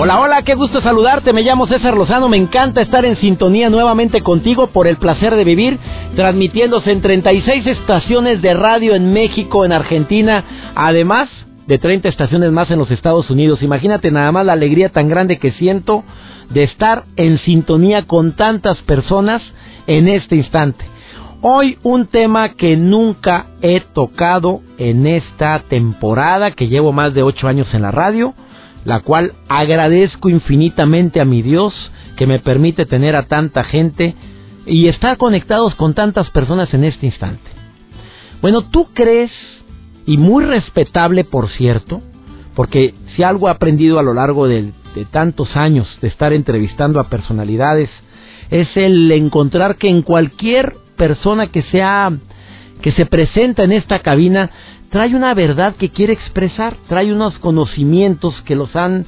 Hola, hola, qué gusto saludarte. Me llamo César Lozano. Me encanta estar en sintonía nuevamente contigo por el placer de vivir, transmitiéndose en 36 estaciones de radio en México, en Argentina, además de 30 estaciones más en los Estados Unidos. Imagínate nada más la alegría tan grande que siento de estar en sintonía con tantas personas en este instante. Hoy un tema que nunca he tocado en esta temporada, que llevo más de 8 años en la radio la cual agradezco infinitamente a mi Dios que me permite tener a tanta gente y estar conectados con tantas personas en este instante. Bueno, ¿tú crees, y muy respetable por cierto, porque si algo he aprendido a lo largo de, de tantos años de estar entrevistando a personalidades, es el encontrar que en cualquier persona que sea que se presenta en esta cabina trae una verdad que quiere expresar, trae unos conocimientos que los han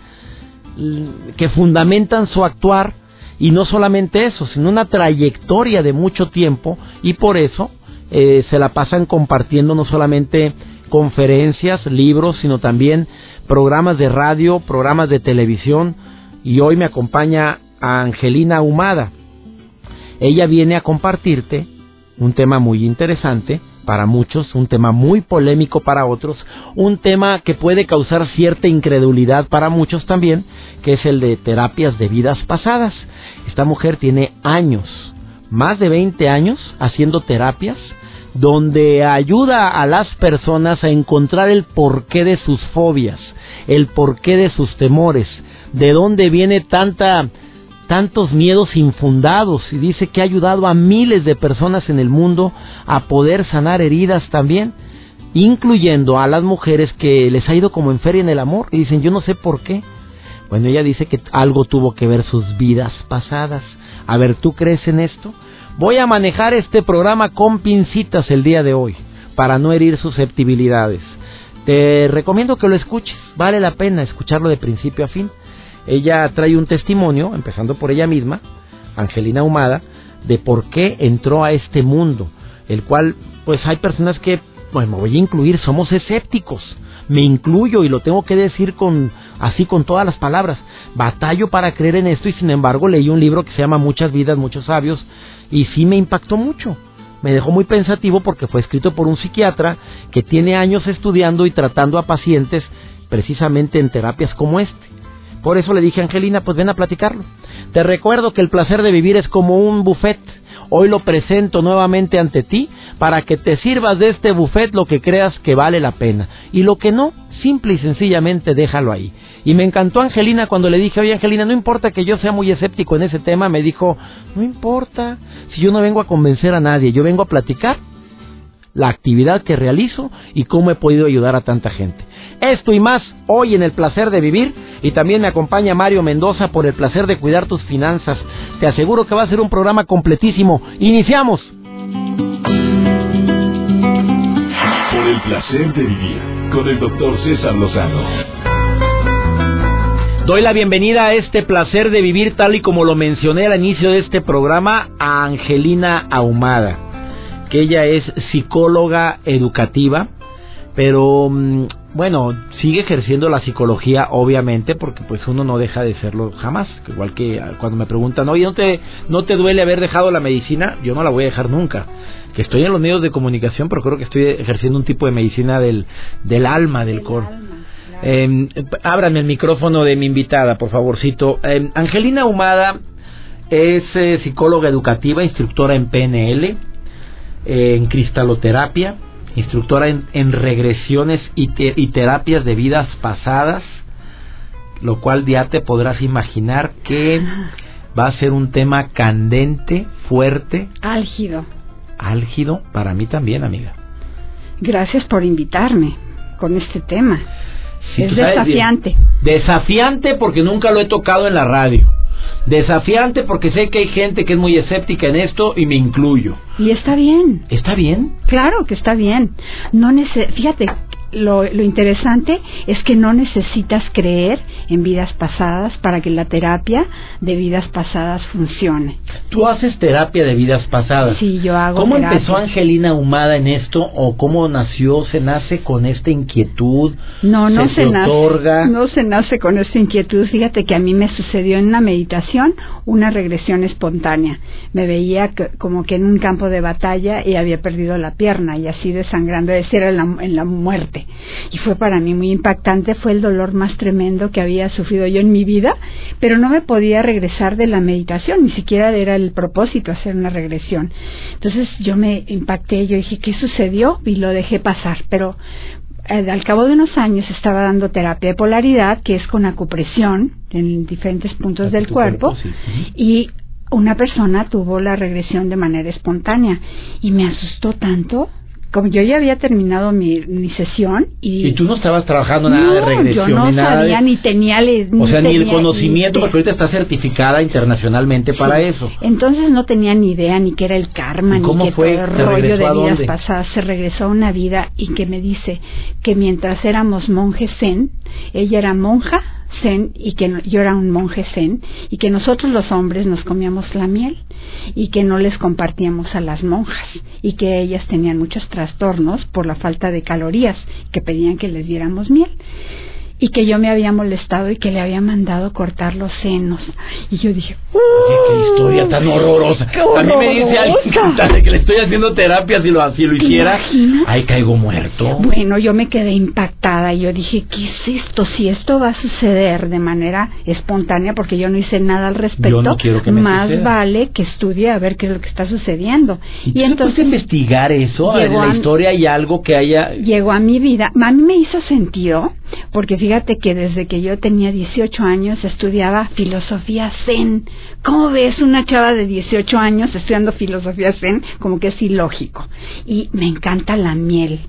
que fundamentan su actuar y no solamente eso, sino una trayectoria de mucho tiempo y por eso eh, se la pasan compartiendo no solamente conferencias, libros, sino también programas de radio, programas de televisión y hoy me acompaña Angelina Humada. Ella viene a compartirte un tema muy interesante para muchos, un tema muy polémico para otros, un tema que puede causar cierta incredulidad para muchos también, que es el de terapias de vidas pasadas. Esta mujer tiene años, más de 20 años, haciendo terapias donde ayuda a las personas a encontrar el porqué de sus fobias, el porqué de sus temores, de dónde viene tanta tantos miedos infundados y dice que ha ayudado a miles de personas en el mundo a poder sanar heridas también, incluyendo a las mujeres que les ha ido como en feria en el amor y dicen yo no sé por qué. Bueno, ella dice que algo tuvo que ver sus vidas pasadas. A ver, ¿tú crees en esto? Voy a manejar este programa con pincitas el día de hoy para no herir susceptibilidades. Te recomiendo que lo escuches, vale la pena escucharlo de principio a fin. Ella trae un testimonio, empezando por ella misma, Angelina Humada, de por qué entró a este mundo, el cual, pues hay personas que, pues me voy a incluir, somos escépticos, me incluyo y lo tengo que decir con así con todas las palabras. Batallo para creer en esto y sin embargo leí un libro que se llama Muchas vidas, muchos sabios y sí me impactó mucho. Me dejó muy pensativo porque fue escrito por un psiquiatra que tiene años estudiando y tratando a pacientes precisamente en terapias como este. Por eso le dije Angelina, pues ven a platicarlo. Te recuerdo que el placer de vivir es como un buffet. Hoy lo presento nuevamente ante ti para que te sirvas de este buffet lo que creas que vale la pena. Y lo que no, simple y sencillamente déjalo ahí. Y me encantó Angelina cuando le dije, oye Angelina, no importa que yo sea muy escéptico en ese tema, me dijo, no importa, si yo no vengo a convencer a nadie, yo vengo a platicar la actividad que realizo y cómo he podido ayudar a tanta gente. Esto y más hoy en el placer de vivir y también me acompaña Mario Mendoza por el placer de cuidar tus finanzas. Te aseguro que va a ser un programa completísimo. Iniciamos. Por el placer de vivir con el doctor César Lozano. Doy la bienvenida a este placer de vivir tal y como lo mencioné al inicio de este programa a Angelina Ahumada, que ella es psicóloga educativa, pero mm, bueno, sigue ejerciendo la psicología, obviamente, porque pues uno no deja de serlo jamás. Igual que cuando me preguntan, oye, ¿no te, ¿no te duele haber dejado la medicina? Yo no la voy a dejar nunca. Que estoy en los medios de comunicación, pero creo que estoy ejerciendo un tipo de medicina del, del alma, del cor. Eh, ábranme el micrófono de mi invitada, por favorcito. Eh, Angelina Humada es eh, psicóloga educativa, instructora en PNL, en cristaloterapia instructora en, regresiones y, y, terapias de vidas pasadas, lo cual ya te podrás imaginar que va a ser un tema candente, fuerte. Álgido. Álgido para mí también, amiga. Gracias por invitarme con este tema. es desafiante. Desafiante porque nunca lo he tocado en la radio. Desafiante porque sé que hay gente que es muy escéptica en esto y me incluyo. Y está bien. ¿Está bien? Claro que está bien. No fíjate, lo, lo, interesante es que no necesitas creer en vidas pasadas para que la terapia de vidas pasadas funcione. ¿Tú haces terapia de vidas pasadas? Sí, yo hago. ¿Cómo empezó Angelina Humada en esto o cómo nació? ¿Se nace con esta inquietud? No, no se, nace. No se nace con esta inquietud. Fíjate que a mí me sucedió en una meditación una regresión espontánea. Me veía como que en un campo de batalla y había perdido la pierna y así desangrando. Esa era en la muerte y fue para mí muy impactante, fue el dolor más tremendo que había sufrido yo en mi vida, pero no me podía regresar de la meditación, ni siquiera era el propósito hacer una regresión. Entonces yo me impacté, yo dije, ¿qué sucedió? Y lo dejé pasar, pero eh, al cabo de unos años estaba dando terapia de polaridad, que es con acupresión en diferentes puntos del cuerpo, y una persona tuvo la regresión de manera espontánea y me asustó tanto como yo ya había terminado mi, mi sesión y... Y tú no estabas trabajando nada de regresión yo no ni nada sabía ni tenía... o sea, ni el conocimiento, porque ahorita está certificada internacionalmente para eso. Entonces no tenía ni idea ni qué era el karma, ni qué fue? el rollo de vidas pasadas. Se regresó a una vida y que me dice que mientras éramos monjes zen, ella era monja zen y que yo era un monje zen y que nosotros los hombres nos comíamos la miel y que no les compartíamos a las monjas y que ellas tenían muchos trastornos por la falta de calorías que pedían que les diéramos miel y que yo me había molestado y que le había mandado cortar los senos. Y yo dije, ¿Qué, historia tan horrorosa. A mí me dice alguien que le estoy haciendo terapia si lo, si lo hiciera. Ay, caigo muerto. Bueno, yo me quedé impactada y yo dije, ¿qué es esto? Si esto va a suceder de manera espontánea, porque yo no hice nada al respecto, no que más vale que estudie a ver qué es lo que está sucediendo. Y, entonces investigar eso, en la historia y algo que haya... Llegó a mi vida, a mí me hizo sentido, porque fíjate, que desde que yo tenía 18 años estudiaba filosofía zen. ¿Cómo ves una chava de 18 años estudiando filosofía zen? Como que es ilógico. Y me encanta la miel.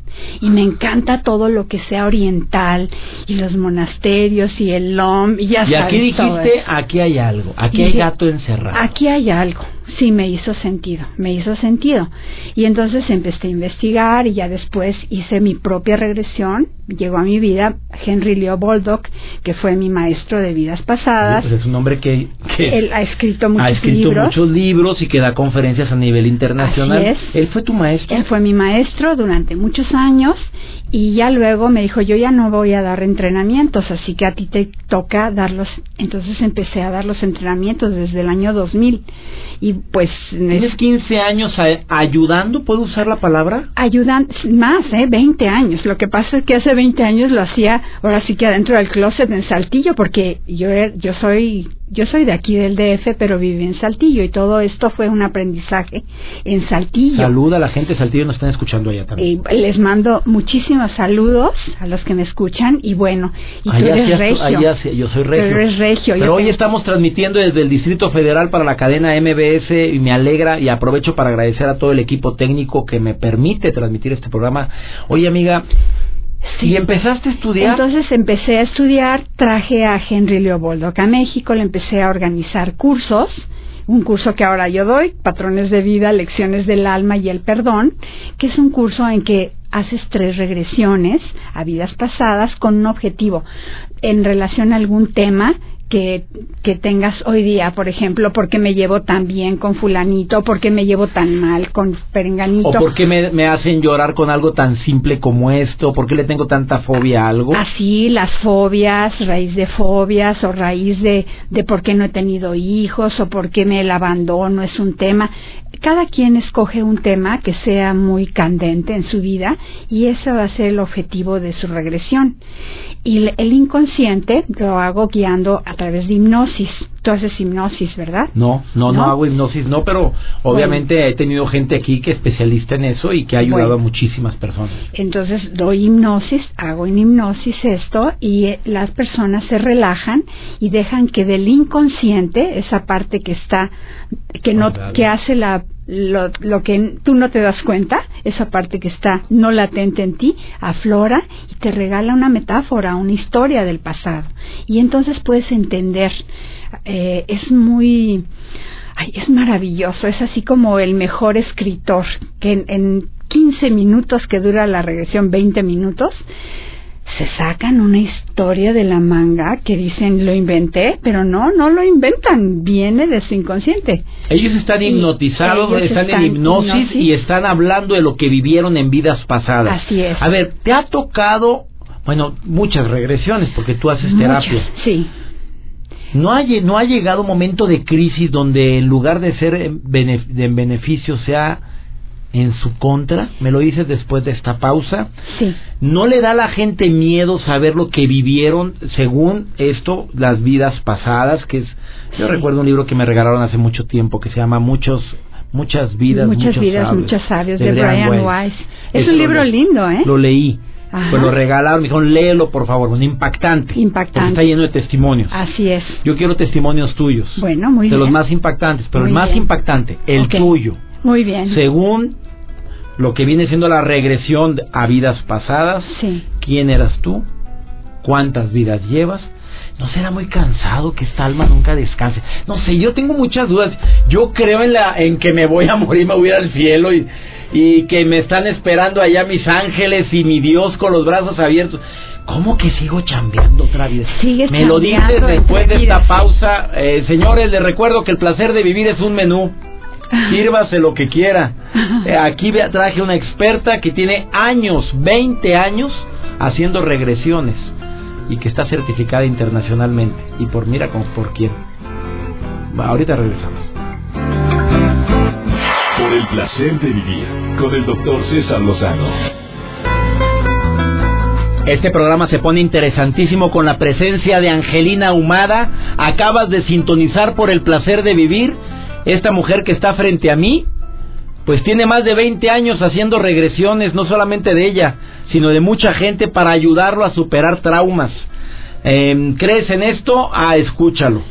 Y me encanta todo lo que sea oriental. Y los monasterios y el LOM. Y ya y aquí dijiste, aquí hay algo. Aquí hay gato encerrado. Aquí hay algo. Sí, me hizo sentido, me hizo sentido. Y entonces empecé a investigar y ya después hice mi propia regresión. Llegó a mi vida Henry Leo Baldock, que fue mi maestro de vidas pasadas. Pues es un hombre que, él ha escrito muchos ha escrito libros. muchos libros y que da conferencias a nivel internacional. es. Él fue tu maestro. Él fue mi maestro durante muchos años y ya luego me dijo, yo ya no voy a dar entrenamientos, así que a ti te toca darlos. Entonces empecé a dar los entrenamientos desde el año 2000. Y pues... ¿Tienes 15 años ayudando? ¿Puedo usar la palabra? Ayudan, más, ¿eh? 20 años. Lo que pasa es que hace 20 años lo hacía, ahora sí que adentro del closet en Saltillo, porque yo, yo soy yo soy de aquí del DF, pero viví en Saltillo y todo esto fue un aprendizaje en Saltillo. Saluda a la gente de Saltillo, nos están escuchando allá también. Y les mando muchísimos saludos a los que me escuchan y bueno, y tú eres regio. yo soy regio. eres regio. Pero hoy estamos transmitiendo desde el Distrito Federal para la cadena MBS y me alegra y aprovecho para agradecer a todo el equipo técnico que me permite transmitir este programa. Oye, amiga, ¿Y empezaste a estudiar? Entonces empecé a estudiar, traje a Henry Leopoldo acá a México, le empecé a organizar cursos, un curso que ahora yo doy, Patrones de Vida, Lecciones del Alma y el Perdón, que es un curso en que haces tres regresiones a vidas pasadas con un objetivo en relación a algún tema que, que tengas hoy día, por ejemplo, por qué me llevo tan bien con fulanito, por qué me llevo tan mal con perenganito. O por qué me, me hacen llorar con algo tan simple como esto, por qué le tengo tanta fobia a algo. Así, las fobias, raíz de fobias o raíz de, de por qué no he tenido hijos o por qué me el abandono es un tema. Cada quien escoge un tema que sea muy candente en su vida y ese va a ser el objetivo de su regresión. Y el inconsciente lo hago guiando a través de hipnosis. Tú haces hipnosis, ¿verdad? No, no, no, hago hipnosis, no, pero obviamente he tenido gente aquí que es especialista en eso y que ha ayudado a muchísimas personas. Entonces doy hipnosis, hago en hipnosis esto y eh, las personas se relajan y dejan que del inconsciente, esa parte que está, que no, que hace la lo, lo, que tú no te das cuenta, esa parte que está no latente en ti, aflora y te regala una metáfora, una historia del pasado. Y entonces puedes entender. Eh, es muy. Ay, es maravilloso, es así como el mejor escritor, que en, en 15 minutos que dura la regresión, 20 minutos, se sacan una historia de la manga que dicen lo inventé, pero no, no lo inventan, viene de su inconsciente. Ellos están hipnotizados, están, en hipnosis, y están hablando de lo que vivieron en vidas pasadas. Así es. A ver, ¿te ha tocado, bueno, muchas regresiones porque tú haces terapia? Sí. ¿No ha, ¿No ha llegado un momento de crisis donde en lugar de ser en beneficio sea en su contra? ¿Me lo dices después de esta pausa? Sí. ¿No le da a la gente miedo saber lo que vivieron según esto, las vidas pasadas? Que es, yo recuerdo un libro que me regalaron hace mucho tiempo que se llama Muchos Muchas vidas, muchas muchos vidas, sabios, muchos sabios de, Brian, Weiss. Es un libro lindo, ¿eh? Lo leí. Pues lo regalaron, me dijeron, léelo por favor, un impactante. Impactante. Porque está lleno de testimonios. Así es. Yo quiero testimonios tuyos. Bueno, muy de bien. De los más impactantes, pero el más impactante, el tuyo. Muy bien. Según lo que viene siendo la regresión a vidas pasadas. Sí. ¿Quién eras tú? ¿Cuántas vidas llevas? ¿No será muy cansado que esta alma nunca descanse? No sé, yo tengo muchas dudas. Yo creo en la en que me voy a morir, me voy al cielo y, y que me están esperando allá mis ángeles y mi Dios con los brazos abiertos. ¿Cómo que sigo chambeando otra vez? Me lo dices después de esta pausa. Eh, señores, les recuerdo que el placer de vivir es un menú. Sírvase lo que quiera. Eh, aquí traje una experta que tiene años, 20 años, haciendo regresiones y que está certificada internacionalmente. Y por mira con por quién. ahorita regresamos. Por el placer de vivir con el doctor César Lozano. Este programa se pone interesantísimo con la presencia de Angelina Humada. Acabas de sintonizar por el placer de vivir esta mujer que está frente a mí, pues tiene más de 20 años haciendo regresiones, no solamente de ella, sino de mucha gente para ayudarlo a superar traumas. Eh, ¿Crees en esto? Ah, escúchalo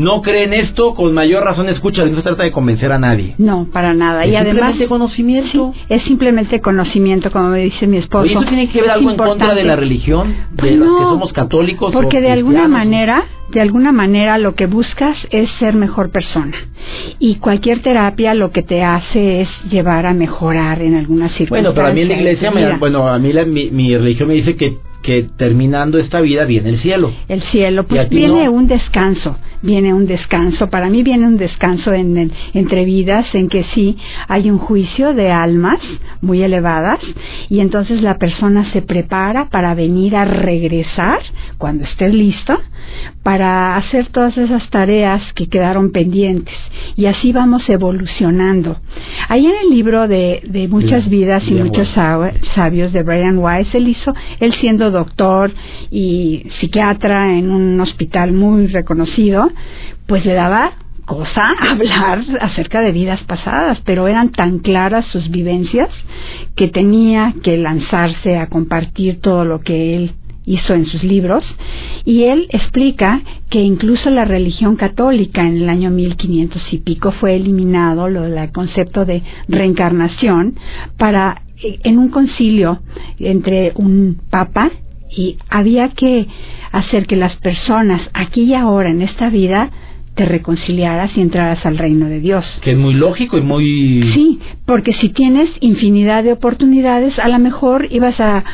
no cree en esto, con mayor razón escucha, no se trata de convencer a nadie. No, para nada. ¿Es y además simplemente conocimiento. es simplemente conocimiento, como me dice mi esposo. ¿Y eso tiene que ver algo en contra de la religión, pues de los que somos católicos? Porque de alguna manera, de alguna manera lo que buscas es ser mejor persona. Y cualquier terapia lo que te hace es llevar a mejorar en algunas circunstancias. Bueno, pero a mí en la iglesia, me, bueno, a mí mi religión me dice que que terminando esta vida viene el cielo. El cielo, pues viene un descanso, viene un descanso. Para mí viene un descanso en entre vidas en que sí hay un juicio de almas muy elevadas y entonces la persona se prepara para venir a regresar cuando esté listo para hacer todas esas tareas que quedaron pendientes y así vamos evolucionando. Ahí en el libro de, de muchas vidas y muchos sabios de Brian Weiss, él hizo, él siendo doctor y psiquiatra en un hospital muy reconocido, pues le daba cosa hablar acerca de vidas pasadas, pero eran tan claras sus vivencias que tenía que lanzarse a compartir todo lo que él hizo en sus libros, y él explica que incluso la religión católica en el año 1500 y pico fue eliminado lo del concepto de reencarnación para en un concilio entre un papa y había que hacer que las personas aquí y ahora en esta vida te reconciliaras y entraras al reino de Dios. Que es muy lógico y muy... Sí, porque si tienes infinidad de oportunidades, a lo mejor ibas a,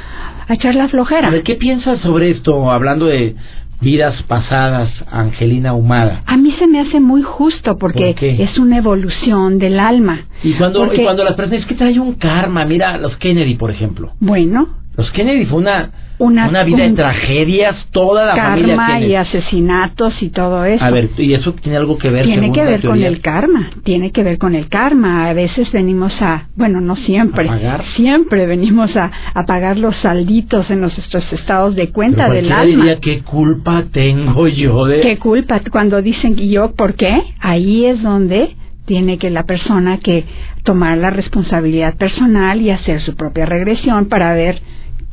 a echar la flojera. A ver, ¿qué piensas sobre esto, hablando de vidas pasadas, Angelina Humada? A mí se me hace muy justo porque es una evolución del alma. Y cuando, y cuando las personas, es que trae un karma, mira los Kennedy, por ejemplo. Bueno. Los Kennedy fue una una, vida de tragedias, toda la familia tiene. y asesinatos y todo eso. A ver, ¿y eso tiene algo que ver? Tiene que ver con el karma, tiene que ver con el karma. A veces venimos a, bueno, no siempre, siempre venimos a, a pagar los salditos en nuestros estados de cuenta del alma. diría, ¿qué culpa tengo yo de...? ¿Qué culpa? Cuando dicen yo, ¿por qué? Ahí es donde tiene que la persona que tomar la responsabilidad personal y hacer su propia regresión para ver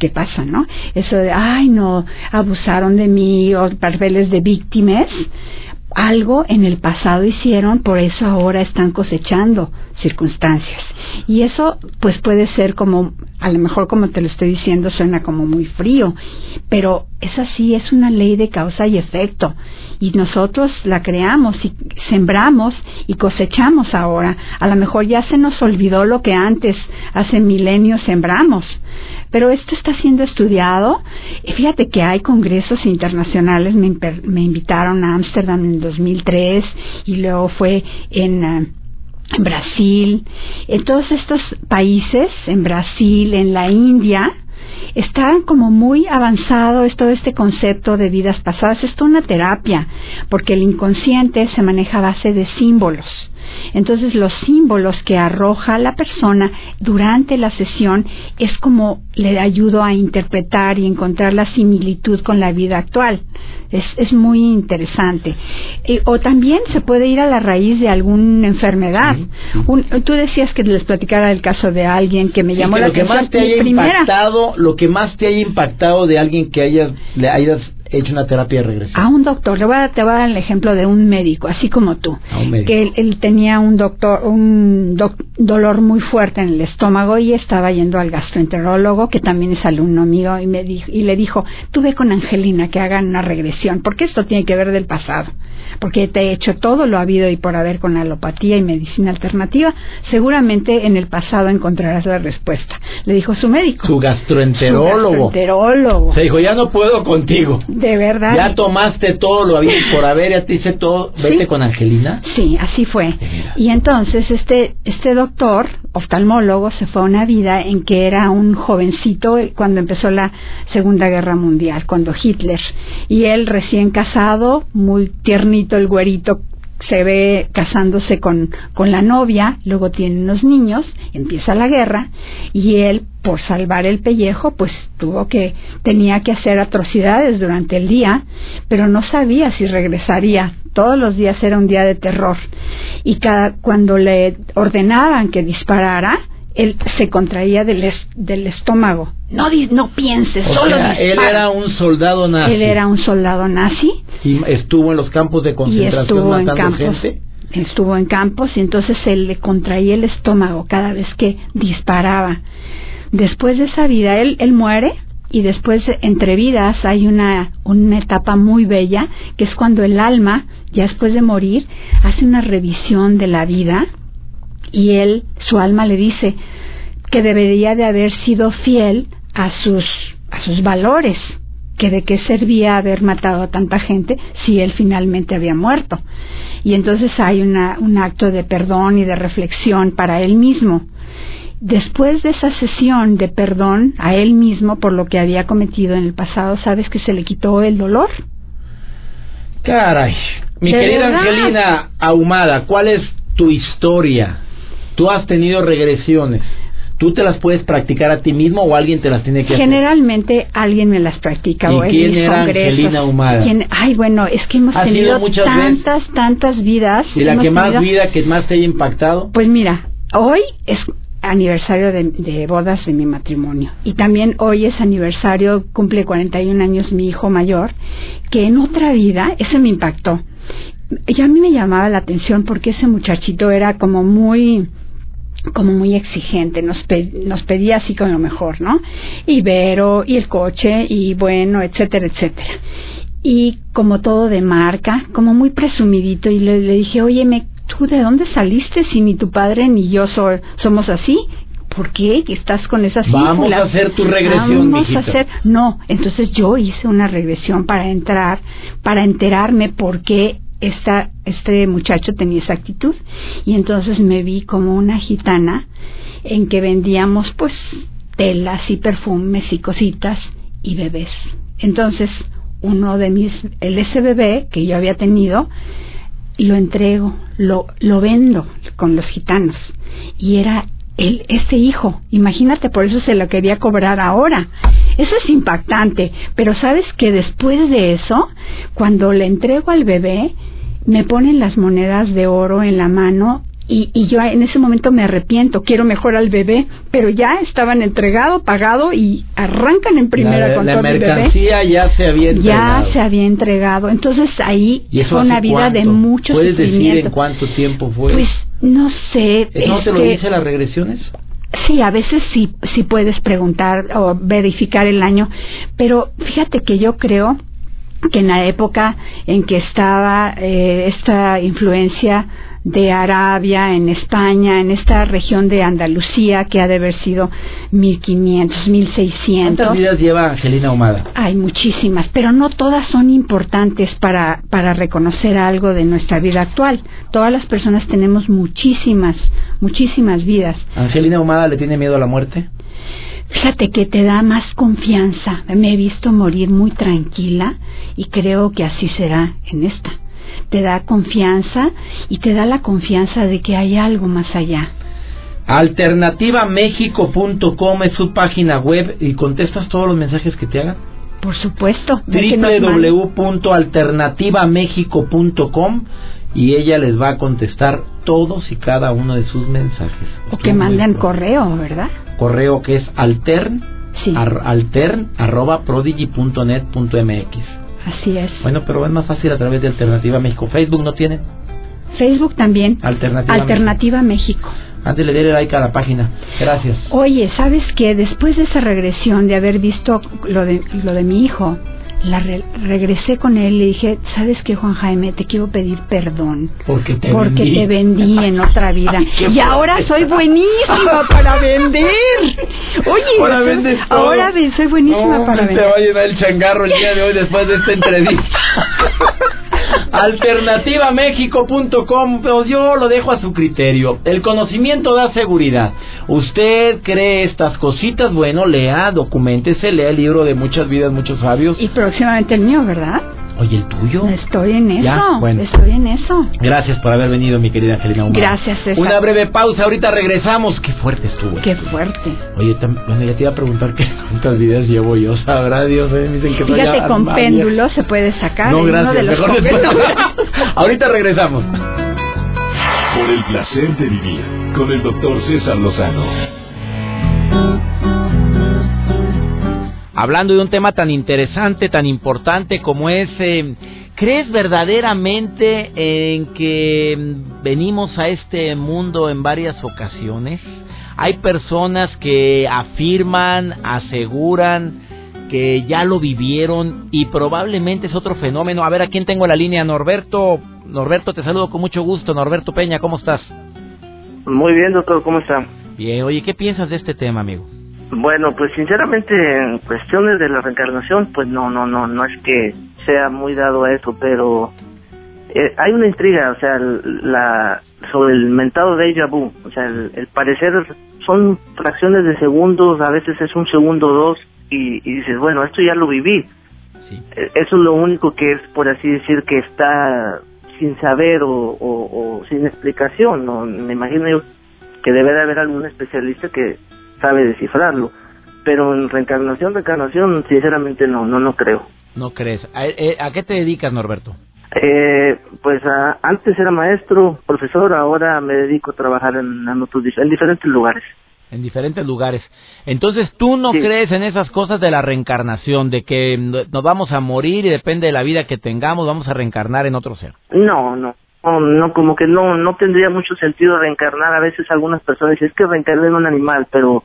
qué pasa, ¿no? Eso de, ay, no, abusaron de mí o papeles de víctimas. Algo en el pasado hicieron, por eso ahora están cosechando circunstancias. Y eso pues puede ser como, a lo mejor como te lo estoy diciendo, suena como muy frío, pero es así, es una ley de causa y efecto. Y nosotros la creamos y sembramos y cosechamos ahora. A lo mejor ya se nos olvidó lo que antes, hace milenios, sembramos. Pero esto está siendo estudiado. Fíjate que hay congresos internacionales, me, me invitaron a Ámsterdam en 2003 y luego fue en... Eh, en Brasil, en todos estos países, en Brasil, en la India, está como muy avanzado es todo este concepto de vidas pasadas. Esto es una terapia, porque el inconsciente se maneja a base de símbolos. Entonces los símbolos que arroja la persona durante la sesión es como le ayudo a interpretar y encontrar la similitud con la vida actual. Es, es muy interesante. Eh, o también se puede ir a la raíz de alguna enfermedad. tú decías que les platicara el caso de alguien que me llamó la lo Que más te haya impactado, lo que más te haya impactado de alguien que hayas, le hayas hecho una terapia de regresión? A un doctor, le voy a, te voy a dar el ejemplo de un médico, así como tú, que él, tenía un doctor, un dolor muy fuerte en el estómago y estaba yendo al gastroenterólogo, que también es alumno mío, y, me dijo, y le dijo, tú ve con Angelina que hagan una regresión, porque esto tiene que ver del pasado, porque te he hecho todo lo habido y por haber con alopatía y medicina alternativa, seguramente en el pasado encontrarás la respuesta. Le dijo su médico. Su gastroenterólogo. Su gastroenterólogo. Se dijo, ya no puedo contigo. De verdad. Ya tomaste todo lo había por haber, ya te hice todo. Vete con Angelina. Sí, así fue. Y entonces este este doctor oftalmólogo se fue a una vida en que era un jovencito cuando empezó la Segunda Guerra Mundial, cuando Hitler y él recién casado, muy tiernito el güerito se ve casándose con, con la novia, luego tiene unos niños, empieza la guerra y él por salvar el pellejo pues tuvo que tenía que hacer atrocidades durante el día, pero no sabía si regresaría. Todos los días era un día de terror y cada cuando le ordenaban que disparara, él se contraía del, del estómago. No, no pienses, solo Él era un soldado nazi. Él era un soldado nazi. Y estuvo en los campos de concentración estuvo en campos, Estuvo en campos y entonces él le contraía el estómago cada vez que disparaba. Después de esa vida, él, él muere y después entre vidas hay una, una etapa muy bella que es cuando el alma, ya después de morir, hace una revisión de la vida y él, su alma le dice que debería de haber sido fiel a sus, a sus valores, que de qué servía haber matado a tanta gente si él finalmente había muerto. Y entonces hay una, un acto de perdón y de reflexión para él mismo. Después de esa sesión de perdón a él mismo por lo que había cometido en el pasado, ¿sabes que se le quitó el dolor? Caray, mi querida Angelina Ahumada, ¿cuál es tu historia? Tú has tenido regresiones. ¿Tú te las puedes practicar a ti mismo o alguien te las tiene que hacer? Generalmente alguien me las practica. ¿Y quién era Angelina Humada? Ay, bueno, es que hemos tenido tantas, tantas vidas. ¿Y la que más vida, que más te haya impactado? Pues mira, hoy es aniversario de, de, bodas de mi matrimonio. Y también hoy es aniversario, cumple 41 años mi hijo mayor, que en otra vida, ese me impactó. Y a mí me llamaba la atención porque ese muchachito era como muy como muy exigente, nos, nos pedía así como lo mejor, ¿no? Ibero y el coche y bueno, etcétera, etcétera. Y como todo de marca, como muy presumidito y le, dije, oye, me, ¿tú de dónde saliste si ni tu padre ni yo somos así? ¿Por qué? estás con esas Vamos a hacer tu regresión, Vamos a hacer... No, entonces yo hice una regresión para entrar, para enterarme por qué esta, este muchacho tenía esa actitud y entonces me vi como una gitana en que vendíamos pues telas y perfumes y cositas y bebés. Entonces uno de mis, el ese bebé que yo había tenido, lo entrego, lo, lo vendo con los gitanos y era el, este hijo. Imagínate, por eso se lo quería cobrar ahora. Eso es impactante, pero sabes que después de eso, cuando le entrego al bebé, me ponen las monedas de oro en la mano y, y, yo en ese momento me arrepiento, quiero mejor al bebé, pero ya estaban entregado, pagado y arrancan en primera con la todo mercancía el bebé. ya se había entregado. Ya se había entregado. Entonces ahí fue una vida de muchos ¿Puedes decir en cuánto tiempo fue? Pues no sé. ¿No te lo dice las regresiones? Sí, a veces sí, sí puedes preguntar o verificar el año, pero fíjate que yo creo que en la época en que estaba eh, esta influencia de Arabia, en España, en esta región de Andalucía, que ha de haber sido 1500, 1600. ¿Cuántas vidas lleva Angelina Humada? Hay muchísimas, pero no todas son importantes para, para reconocer algo de nuestra vida actual. Todas las personas tenemos muchísimas, muchísimas vidas. ¿Angelina Humada le tiene miedo a la muerte? Fíjate que te da más confianza. Me he visto morir muy tranquila y creo que así será en esta te da confianza y te da la confianza de que hay algo más allá. Alternativamexico.com es su página web y contestas todos los mensajes que te hagan. Por supuesto. www.alternativamexico.com y ella les va a contestar todos y cada uno de sus mensajes. O que manden correo, ¿verdad? Correo que es altern, altern arroba prodigy.net.mx. Así es. Bueno, pero es más fácil a través de Alternativa México. ¿Facebook no tiene? Facebook también. Alternativa, Alternativa México. Antes le diera like a la página. Gracias. Oye, ¿sabes qué? Después de esa regresión, de haber visto lo de, lo de mi hijo, la regresé con él y le dije, ¿sabes qué, Juan Jaime? Te quiero pedir perdón. Porque te porque vendí. te vendí en otra vida. y ahora soy buenísima para vender. Oye, ahora vendes Ahora soy buenísima para vender. Te va a llenar el changarro el día de hoy después de esta entrevista. Alternativamexico.com, pues yo lo dejo a su criterio. El conocimiento da seguridad. Usted cree estas cositas, bueno, lea, documentese, lea el libro de muchas vidas, muchos sabios. Y próximamente el mío, ¿verdad? Oye, ¿el tuyo? Estoy en eso. Bueno. Estoy en eso. Gracias por haber venido, mi querida Angelina Humana. Gracias, César. Una breve pausa, ahorita regresamos. Qué fuerte estuvo. Qué fuerte. Oye, bueno, ya te iba a preguntar qué, cuántas vidas llevo yo. Sabrá Dios, eh, dicen que Fíjate, con péndulo se puede sacar. No, gracias. de los ahorita regresamos. Por el placer de vivir con el doctor César Lozano. Hablando de un tema tan interesante, tan importante como es, eh, ¿crees verdaderamente en que venimos a este mundo en varias ocasiones? Hay personas que afirman, aseguran que ya lo vivieron y probablemente es otro fenómeno. A ver, ¿a quién tengo la línea? Norberto. Norberto, te saludo con mucho gusto. Norberto Peña, ¿cómo estás? Muy bien, doctor, ¿cómo está? Bien, oye, ¿qué piensas de este tema, amigo? Bueno, pues sinceramente en cuestiones de la reencarnación, pues no, no, no, no es que sea muy dado a eso, pero eh, hay una intriga, o sea, la sobre el mentado déjà vu, o sea, el, parecer son fracciones de segundos, a veces es un segundo o dos, y, dices, bueno, esto ya lo viví. Eh, eso es lo único que es, por así decir, que está sin saber o, o, o sin explicación. ¿no? Me imagino yo que debe de haber algún especialista que sabe descifrarlo. Pero en reencarnación, reencarnación, sinceramente no, no, no creo. ¿No crees? ¿A, eh, qué te dedicas, Norberto? Eh, pues antes era maestro, profesor, ahora me dedico a trabajar en, en, diferentes lugares. En diferentes lugares. Entonces, ¿tú no crees en esas cosas de la reencarnación, de que nos vamos a morir y depende de la vida que tengamos, vamos a reencarnar en otro ser? No, no, no, no, como que no, no tendría mucho sentido reencarnar. A veces algunas personas dicen, es que reencarnar en un animal, pero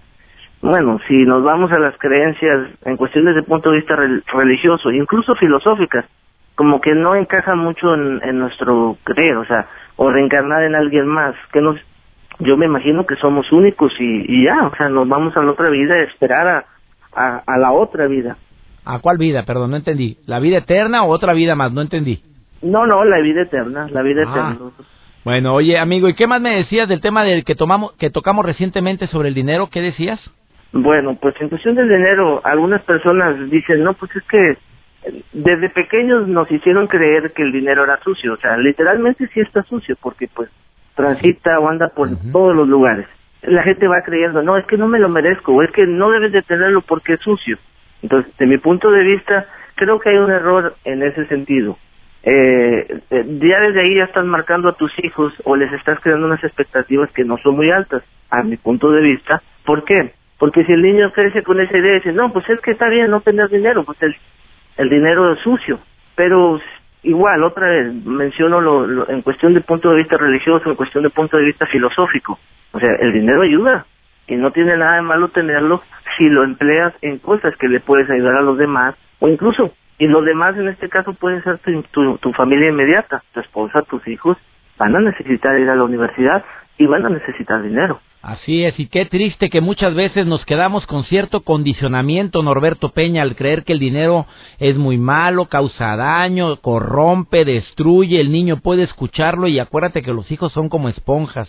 bueno, si nos vamos a las creencias en cuestiones de punto de vista religioso, incluso filosóficas, como que no encaja mucho en, nuestro creer, o sea, o reencarnar en alguien más, que nos, yo me imagino que somos únicos y, ya, o sea, nos vamos a la otra vida a esperar a, a, la otra vida. ¿A cuál vida? Perdón, no entendí. ¿La vida eterna o otra vida más? No entendí. No, no, la vida eterna, la vida ah. eterna. Bueno, oye, amigo, ¿y qué más me decías del tema del que tomamos que tocamos recientemente sobre el dinero? ¿Qué decías? Bueno, pues en cuestión del dinero, algunas personas dicen, no, pues es que desde pequeños nos hicieron creer que el dinero era sucio, o sea, literalmente sí está sucio, porque pues transita o anda por todos los lugares. La gente va creyendo, no, es que no me lo merezco, o es que no debes de tenerlo porque es sucio. Entonces, de mi punto de vista, creo que hay un error en ese sentido. eh, eh, ya desde ahí ya estás marcando a tus hijos o les estás creando unas expectativas que no son muy altas, a mi punto de vista. ¿Por qué? Porque si el niño crece con esa idea dice, no, pues es que está bien no tener dinero, pues el, el dinero es sucio. Pero igual, otra vez, menciono lo, en cuestión de punto de vista religioso, en cuestión de punto de vista filosófico. O sea, el dinero ayuda y no tiene nada de malo tenerlo si lo empleas en cosas que le puedes ayudar a los demás o incluso, y los demás en este caso pueden ser tu, tu familia inmediata, tu esposa, tus hijos, van a necesitar ir a la universidad y van a necesitar dinero. Así es, y qué triste que muchas veces nos quedamos con cierto condicionamiento, Norberto Peña, al creer que el dinero es muy malo, causa daño, corrompe, destruye, el niño puede escucharlo y acuérdate que los hijos son como esponjas.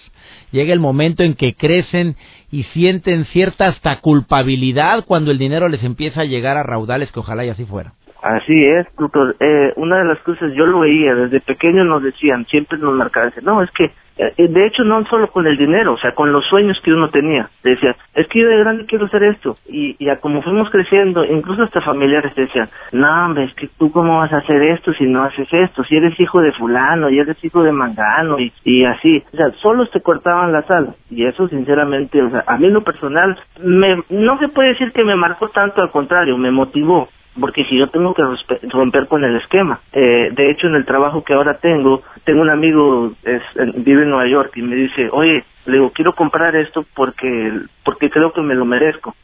Llega el momento en que crecen y sienten cierta hasta culpabilidad cuando el dinero les empieza a llegar a raudales que ojalá y así fuera. Así es, doctor. Eh, una de las cosas, yo lo veía, desde pequeño nos decían, siempre nos marcaban, no, es que de hecho no solo con el dinero, o sea, con los sueños que uno tenía. Decía, es que yo de grande quiero hacer esto. Y ya como fuimos creciendo, incluso hasta familiares decían, no, hombre, es que tú cómo vas a hacer esto si no haces esto, si eres hijo de fulano, y eres hijo de mangano, y, y así. O sea, solo te cortaban la sal. Y eso, sinceramente, o sea, a mí en lo personal, me, no se puede decir que me marcó tanto, al contrario, me motivó porque si yo tengo que romper con el esquema. Eh, de hecho, en el trabajo que ahora tengo, tengo un amigo, es, vive en Nueva York y me dice, oye, le digo, quiero comprar esto porque, porque creo que me lo merezco.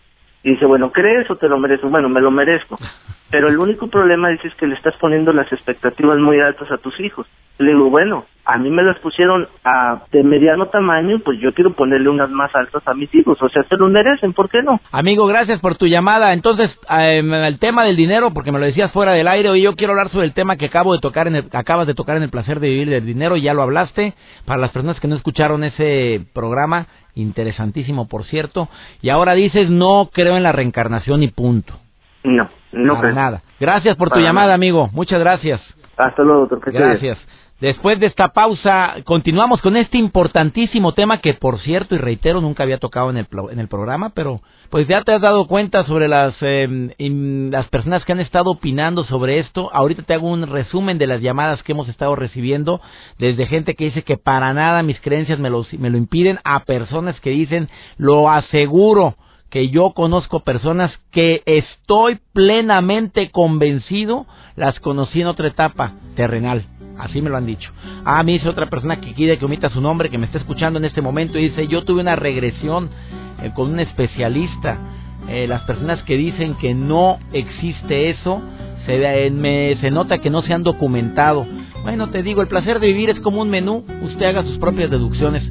Y dice, bueno, ¿crees o te lo mereces? Bueno, me lo merezco. Pero el único problema, dice, es que le estás poniendo las expectativas muy altas a tus hijos. Le digo, bueno, a mí me las pusieron a, de mediano tamaño, pues yo quiero ponerle unas más altas a mis hijos. O sea, se lo merecen, ¿por qué no? Amigo, gracias por tu llamada. Entonces, em, el tema del dinero, porque me lo decías fuera del aire, hoy yo quiero hablar sobre el tema que acabo de tocar en el, acabas de tocar en el placer de vivir del dinero, ya lo hablaste. Para las personas que no escucharon ese programa, interesantísimo, por cierto. Y ahora dices, no creo en la reencarnación y punto. No, no Para nada. Gracias por tu llamada, amigo. Muchas gracias. Hasta luego, doctor. Gracias. Después de esta pausa, continuamos con este importantísimo tema que, por cierto, y reitero, nunca había tocado en el, en el programa, pero pues ya te has dado cuenta sobre las, em, las personas que han estado opinando sobre esto. Ahorita te hago un resumen de las llamadas que hemos estado recibiendo, desde gente que dice que para nada mis creencias me lo impiden, a personas que dicen, lo aseguro, que yo conozco personas que estoy plenamente convencido, las conocí en otra etapa terrenal Así me lo han dicho. Ah, me dice otra persona que quiere que omita su nombre, que me está escuchando en este momento, y dice, yo tuve una regresión eh, con un especialista. Eh, las personas que dicen que no existe eso, se, me, se nota que no se han documentado. Bueno, te digo, el placer de vivir es como un menú, usted haga sus propias deducciones.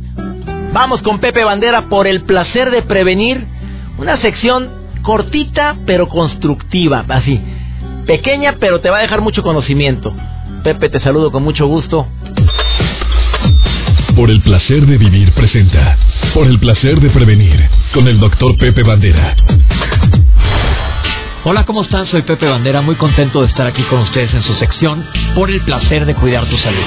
Vamos con Pepe Bandera por el placer de prevenir, una sección cortita pero constructiva, así, pequeña pero te va a dejar mucho conocimiento. Pepe, te saludo con mucho gusto. Por el placer de vivir presenta. Por el placer de prevenir. Con el doctor Pepe Bandera. Hola, ¿cómo están? Soy Pepe Bandera, muy contento de estar aquí con ustedes en su sección Por el placer de cuidar tu salud.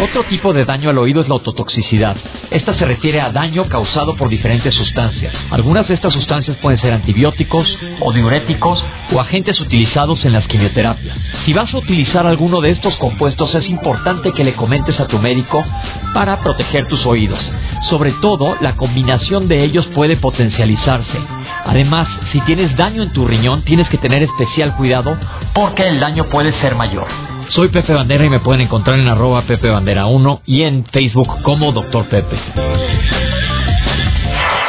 Otro tipo de daño al oído es la ototoxicidad. Esta se refiere a daño causado por diferentes sustancias. Algunas de estas sustancias pueden ser antibióticos o diuréticos o agentes utilizados en las quimioterapias. Si vas a utilizar alguno de estos compuestos es importante que le comentes a tu médico para proteger tus oídos. Sobre todo, la combinación de ellos puede potencializarse. Además, si tienes daño en tu riñón, tienes que tener especial cuidado porque el daño puede ser mayor. Soy Pepe Bandera y me pueden encontrar en arroba Pepe Bandera 1 y en Facebook como Doctor Pepe.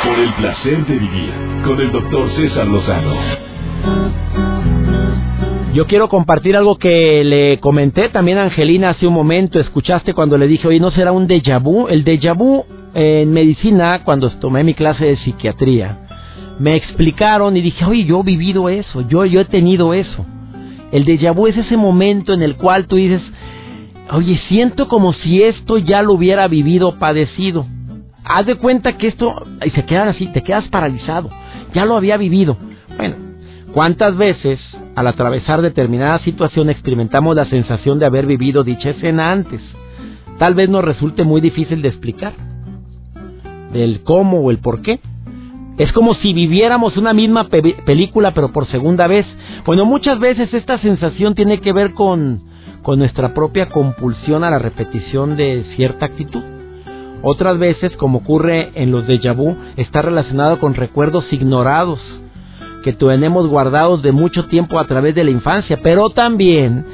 Por el placer de vivir con el doctor César Lozano. Yo quiero compartir algo que le comenté también a Angelina hace un momento. Escuchaste cuando le dije, oye, ¿no será un déjà vu? El déjà vu en medicina, cuando tomé mi clase de psiquiatría, me explicaron y dije, oye, yo he vivido eso, yo, yo he tenido eso. El déjà vu es ese momento en el cual tú dices, oye, siento como si esto ya lo hubiera vivido, padecido. Haz de cuenta que esto, y se quedan así, te quedas paralizado, ya lo había vivido. Bueno, ¿cuántas veces al atravesar determinada situación experimentamos la sensación de haber vivido dicha escena antes? Tal vez nos resulte muy difícil de explicar, del cómo o el por qué. Es como si viviéramos una misma película pero por segunda vez. Bueno, muchas veces esta sensación tiene que ver con, con nuestra propia compulsión a la repetición de cierta actitud. Otras veces, como ocurre en los déjà vu, está relacionado con recuerdos ignorados que tenemos guardados de mucho tiempo a través de la infancia, pero también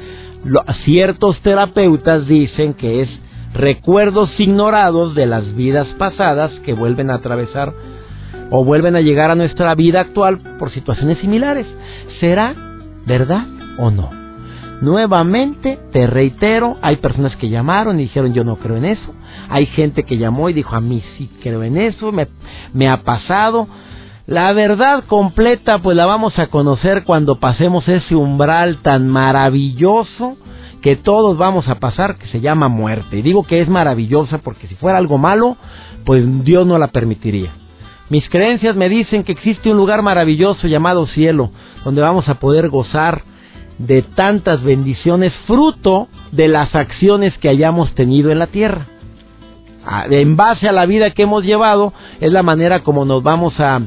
ciertos terapeutas dicen que es recuerdos ignorados de las vidas pasadas que vuelven a atravesar o vuelven a llegar a nuestra vida actual por situaciones similares. ¿Será verdad o no? Nuevamente, te reitero, hay personas que llamaron y dijeron yo no creo en eso. Hay gente que llamó y dijo a mí sí creo en eso, me, me ha pasado. La verdad completa pues la vamos a conocer cuando pasemos ese umbral tan maravilloso que todos vamos a pasar, que se llama muerte. Y digo que es maravillosa porque si fuera algo malo, pues Dios no la permitiría. Mis creencias me dicen que existe un lugar maravilloso llamado cielo, donde vamos a poder gozar de tantas bendiciones fruto de las acciones que hayamos tenido en la tierra. Ah, en base a la vida que hemos llevado, es la manera como nos vamos a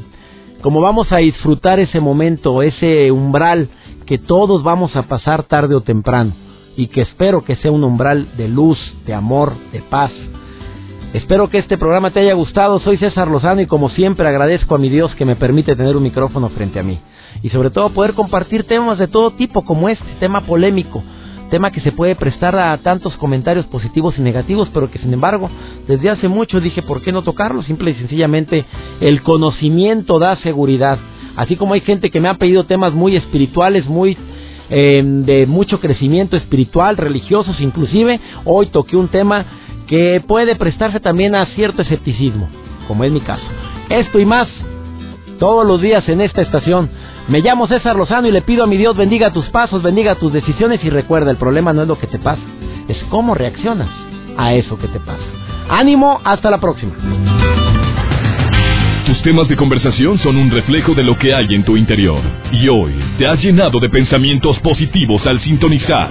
como vamos a disfrutar ese momento, ese umbral que todos vamos a pasar tarde o temprano y que espero que sea un umbral de luz, de amor, de paz. Espero que este programa te haya gustado. Soy César Lozano y como siempre agradezco a mi Dios que me permite tener un micrófono frente a mí. Y sobre todo poder compartir temas de todo tipo como este, tema polémico, tema que se puede prestar a tantos comentarios positivos y negativos, pero que sin embargo desde hace mucho dije, ¿por qué no tocarlo? Simple y sencillamente el conocimiento da seguridad. Así como hay gente que me ha pedido temas muy espirituales, muy eh, de mucho crecimiento espiritual, religiosos inclusive, hoy toqué un tema que puede prestarse también a cierto escepticismo, como es mi caso. Esto y más todos los días en esta estación. Me llamo César Lozano y le pido a mi Dios bendiga tus pasos, bendiga tus decisiones y recuerda, el problema no es lo que te pasa, es cómo reaccionas a eso que te pasa. Ánimo, hasta la próxima. Tus temas de conversación son un reflejo de lo que hay en tu interior. Y hoy te has llenado de pensamientos positivos al sintonizar.